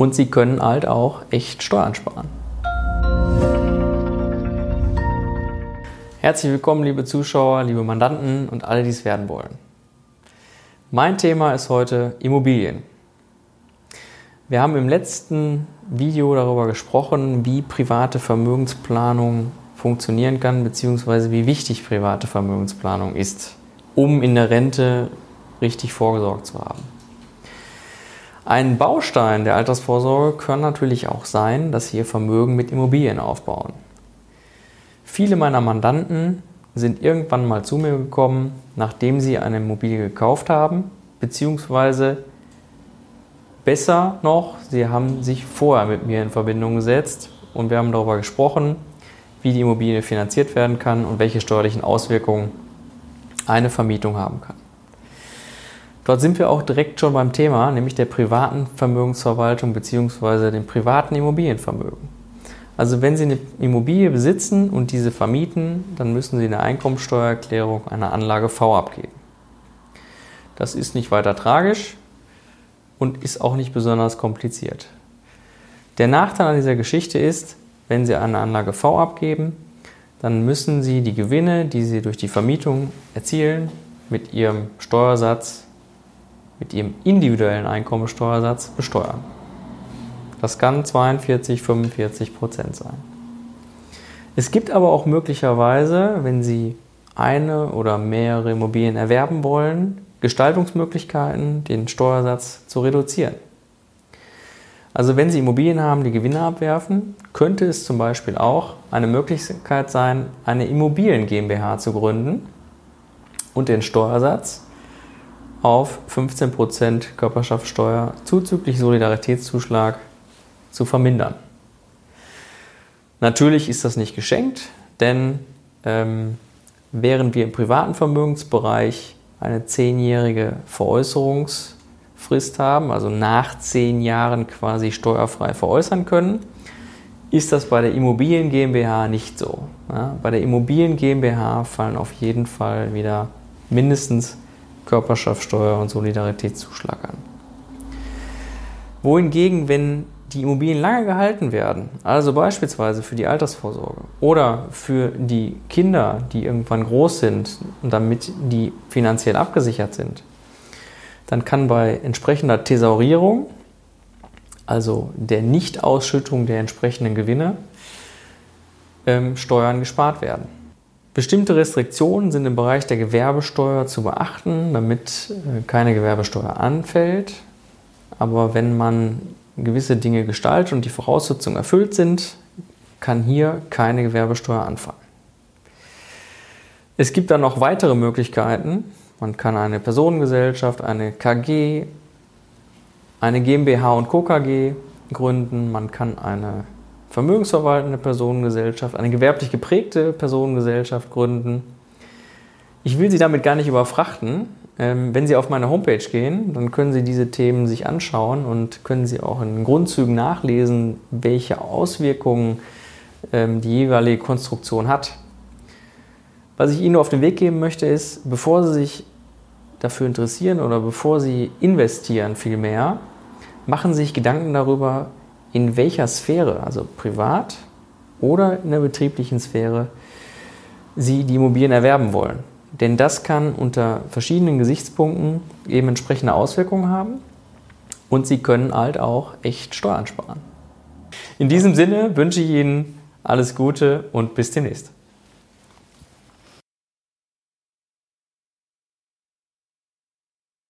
Und Sie können halt auch echt Steuern sparen. Herzlich willkommen, liebe Zuschauer, liebe Mandanten und alle, die es werden wollen. Mein Thema ist heute Immobilien. Wir haben im letzten Video darüber gesprochen, wie private Vermögensplanung funktionieren kann, beziehungsweise wie wichtig private Vermögensplanung ist, um in der Rente richtig vorgesorgt zu haben. Ein Baustein der Altersvorsorge kann natürlich auch sein, dass Sie Ihr Vermögen mit Immobilien aufbauen. Viele meiner Mandanten sind irgendwann mal zu mir gekommen, nachdem sie eine Immobilie gekauft haben, beziehungsweise besser noch, sie haben sich vorher mit mir in Verbindung gesetzt und wir haben darüber gesprochen, wie die Immobilie finanziert werden kann und welche steuerlichen Auswirkungen eine Vermietung haben kann. Dort sind wir auch direkt schon beim Thema, nämlich der privaten Vermögensverwaltung bzw. dem privaten Immobilienvermögen. Also wenn Sie eine Immobilie besitzen und diese vermieten, dann müssen Sie eine Einkommensteuererklärung einer Anlage V abgeben. Das ist nicht weiter tragisch und ist auch nicht besonders kompliziert. Der Nachteil an dieser Geschichte ist, wenn Sie eine Anlage V abgeben, dann müssen Sie die Gewinne, die Sie durch die Vermietung erzielen, mit Ihrem Steuersatz, mit Ihrem individuellen Einkommensteuersatz besteuern. Das kann 42, 45 Prozent sein. Es gibt aber auch möglicherweise, wenn Sie eine oder mehrere Immobilien erwerben wollen, Gestaltungsmöglichkeiten, den Steuersatz zu reduzieren. Also wenn Sie Immobilien haben, die Gewinne abwerfen, könnte es zum Beispiel auch eine Möglichkeit sein, eine Immobilien GmbH zu gründen und den Steuersatz auf 15% Körperschaftssteuer zuzüglich Solidaritätszuschlag zu vermindern. Natürlich ist das nicht geschenkt, denn ähm, während wir im privaten Vermögensbereich eine zehnjährige Veräußerungsfrist haben, also nach zehn Jahren quasi steuerfrei veräußern können, ist das bei der Immobilien GmbH nicht so. Ja, bei der Immobilien GmbH fallen auf jeden Fall wieder mindestens Körperschaftssteuer und Solidaritätszuschlag an. Wohingegen, wenn die Immobilien lange gehalten werden, also beispielsweise für die Altersvorsorge oder für die Kinder, die irgendwann groß sind und damit die finanziell abgesichert sind, dann kann bei entsprechender Thesaurierung, also der Nichtausschüttung der entsprechenden Gewinne, ähm, Steuern gespart werden. Bestimmte Restriktionen sind im Bereich der Gewerbesteuer zu beachten, damit äh, keine Gewerbesteuer anfällt. Aber wenn man gewisse Dinge gestaltet und die Voraussetzungen erfüllt sind, kann hier keine Gewerbesteuer anfallen. Es gibt dann noch weitere Möglichkeiten. Man kann eine Personengesellschaft, eine KG, eine GmbH und Co. KG gründen. Man kann eine vermögensverwaltende Personengesellschaft, eine gewerblich geprägte Personengesellschaft gründen. Ich will Sie damit gar nicht überfrachten. Ähm, wenn Sie auf meine Homepage gehen, dann können Sie diese Themen sich anschauen und können Sie auch in Grundzügen nachlesen, welche Auswirkungen ähm, die jeweilige Konstruktion hat. Was ich Ihnen nur auf den Weg geben möchte, ist, bevor Sie sich dafür interessieren oder bevor Sie investieren vielmehr, machen Sie sich Gedanken darüber, in welcher Sphäre, also privat oder in der betrieblichen Sphäre, Sie die Immobilien erwerben wollen. Denn das kann unter verschiedenen Gesichtspunkten eben entsprechende Auswirkungen haben und Sie können halt auch echt Steuern sparen. In diesem Sinne wünsche ich Ihnen alles Gute und bis demnächst.